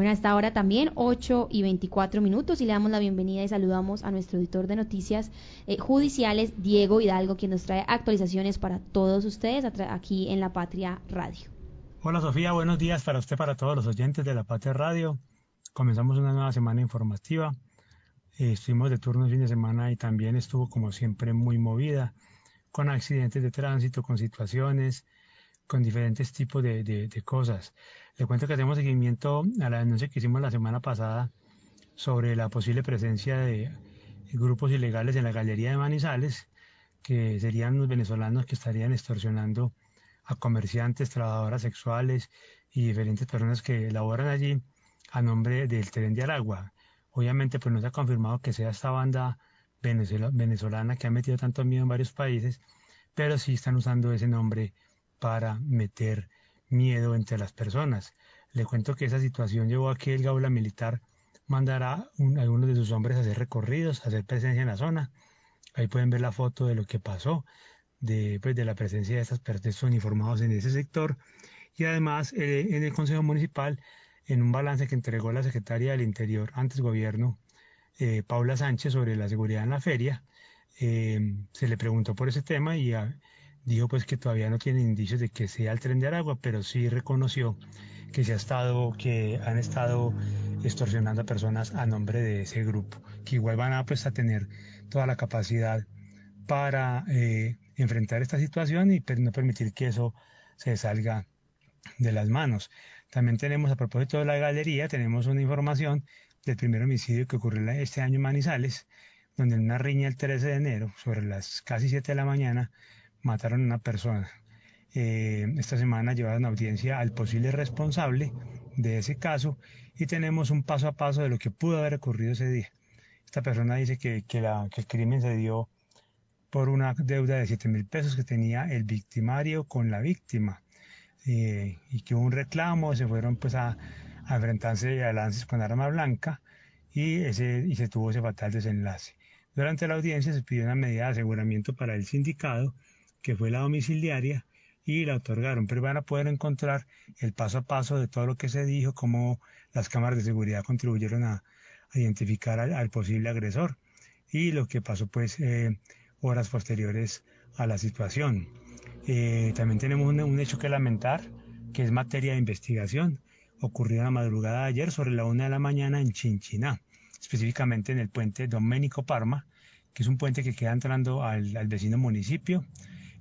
Bueno, hasta ahora también 8 y 24 minutos y le damos la bienvenida y saludamos a nuestro editor de noticias eh, judiciales, Diego Hidalgo, quien nos trae actualizaciones para todos ustedes aquí en La Patria Radio. Hola Sofía, buenos días para usted, para todos los oyentes de La Patria Radio. Comenzamos una nueva semana informativa. Eh, estuvimos de turno el fin de semana y también estuvo como siempre muy movida, con accidentes de tránsito, con situaciones, con diferentes tipos de, de, cosas. Le cuento que hacemos seguimiento a la denuncia que hicimos la semana pasada sobre la posible presencia de grupos ilegales en la galería de Manizales, que serían los venezolanos que estarían extorsionando a comerciantes, trabajadoras sexuales y diferentes personas que laboran allí a nombre del tren de Aragua. Obviamente pues no se ha confirmado que sea esta banda venezolana que ha metido tanto miedo en varios países, pero sí están usando ese nombre para meter miedo entre las personas. Le cuento que esa situación llevó a que el Gaula Militar mandara a algunos de sus hombres a hacer recorridos, a hacer presencia en la zona. Ahí pueden ver la foto de lo que pasó, de, pues, de la presencia de esas personas uniformados en ese sector. Y además eh, en el Consejo Municipal en un balance que entregó la secretaria del Interior, antes gobierno, eh, Paula Sánchez, sobre la seguridad en la feria, eh, se le preguntó por ese tema y ah, dijo pues que todavía no tiene indicios de que sea el tren de Aragua, pero sí reconoció que se ha estado, que han estado extorsionando a personas a nombre de ese grupo, que igual van a pues a tener toda la capacidad para eh, enfrentar esta situación y no permitir que eso se salga de las manos. También tenemos, a propósito de la galería, tenemos una información del primer homicidio que ocurrió este año en Manizales, donde en una riña el 13 de enero, sobre las casi 7 de la mañana, mataron a una persona. Eh, esta semana llevaron audiencia al posible responsable de ese caso y tenemos un paso a paso de lo que pudo haber ocurrido ese día. Esta persona dice que, que, la, que el crimen se dio por una deuda de 7 mil pesos que tenía el victimario con la víctima. Eh, y que hubo un reclamo, se fueron pues a, enfrentarse a lances con arma blanca y, ese, y se tuvo ese fatal desenlace. Durante la audiencia se pidió una medida de aseguramiento para el sindicado, que fue la domiciliaria, y la otorgaron, pero van a poder encontrar el paso a paso de todo lo que se dijo, cómo las cámaras de seguridad contribuyeron a, identificar al, posible agresor y lo que pasó pues eh, horas posteriores a la situación. Eh, también tenemos un, hecho que lamentar, que es materia de investigación. Ocurrió la madrugada de ayer sobre la una de la mañana en Chinchiná, específicamente en el puente Doménico Parma, que es un puente que queda entrando al, vecino municipio.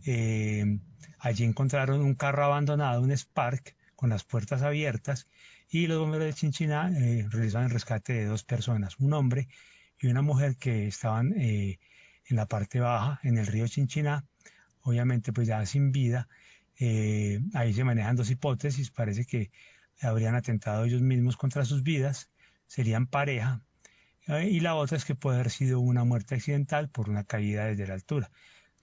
Eh, allí encontraron un carro abandonado, un Spark, con las puertas abiertas, y los bomberos de Chinchiná eh, realizaron el rescate de dos personas, un hombre y una mujer que estaban en la parte baja, en el río Chinchiná, obviamente pues ya sin vida. Eh, ahí se manejan dos hipótesis, parece que habrían atentado ellos mismos contra sus vidas, serían pareja, eh, y la otra es que puede haber sido una muerte accidental por una caída desde la altura.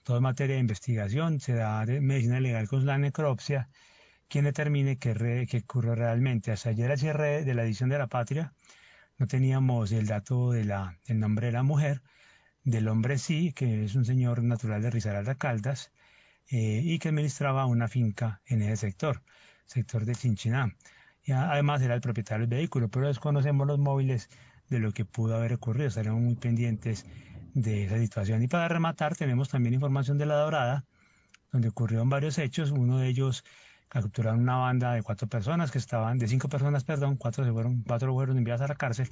Todo materia de investigación, se da medicina legal con la necropsia, quien determine qué, qué ocurrió realmente. Hasta ayer al cierre de la edición de La Patria no teníamos el dato del nombre de la mujer, del hombre sí, que es un señor natural de Risaralda Caldas, eh, y que administraba una finca en ese sector, sector de Chinchiná. Y además era el propietario del vehículo, pero desconocemos los móviles de lo que pudo haber ocurrido, estaremos muy pendientes de esa situación. Y para rematar, tenemos también información de La Dorada, donde ocurrieron varios hechos, uno de ellos capturaron una banda de cuatro personas que estaban, de cinco personas, perdón, cuatro se fueron, cuatro fueron enviadas a la cárcel,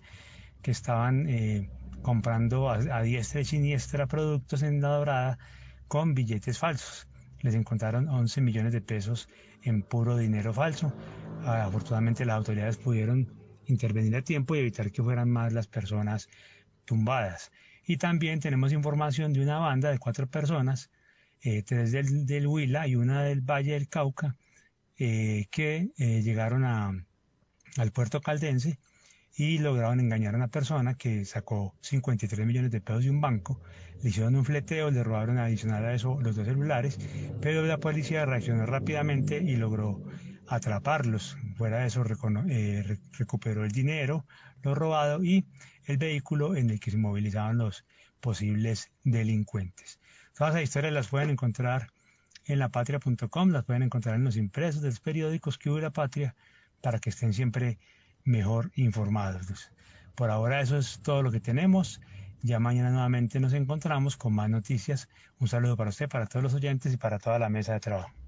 que estaban eh, comprando a, diestra y siniestra productos en la dorada con billetes falsos. Les encontraron 11 millones de pesos en puro dinero falso. afortunadamente las autoridades pudieron intervenir a tiempo y evitar que fueran más las personas tumbadas. Y también tenemos información de una banda de cuatro personas, eh, tres del, del, Huila y una del Valle del Cauca, eh, que eh, llegaron a, al puerto caldense y lograron engañar a una persona que sacó 53 millones de pesos de un banco, le hicieron un fleteo, le robaron adicional a eso los dos celulares, pero la policía reaccionó rápidamente y logró atraparlos. Fuera de eso eh, recuperó el dinero, lo robado y el vehículo en el que se movilizaban los posibles delincuentes. Todas las historias las pueden encontrar en lapatria.com, las pueden encontrar en los impresos de los periódicos que hubo la patria para que estén siempre mejor informados. Por ahora eso es todo lo que tenemos. Ya mañana nuevamente nos encontramos con más noticias. Un saludo para usted, para todos los oyentes y para toda la mesa de trabajo.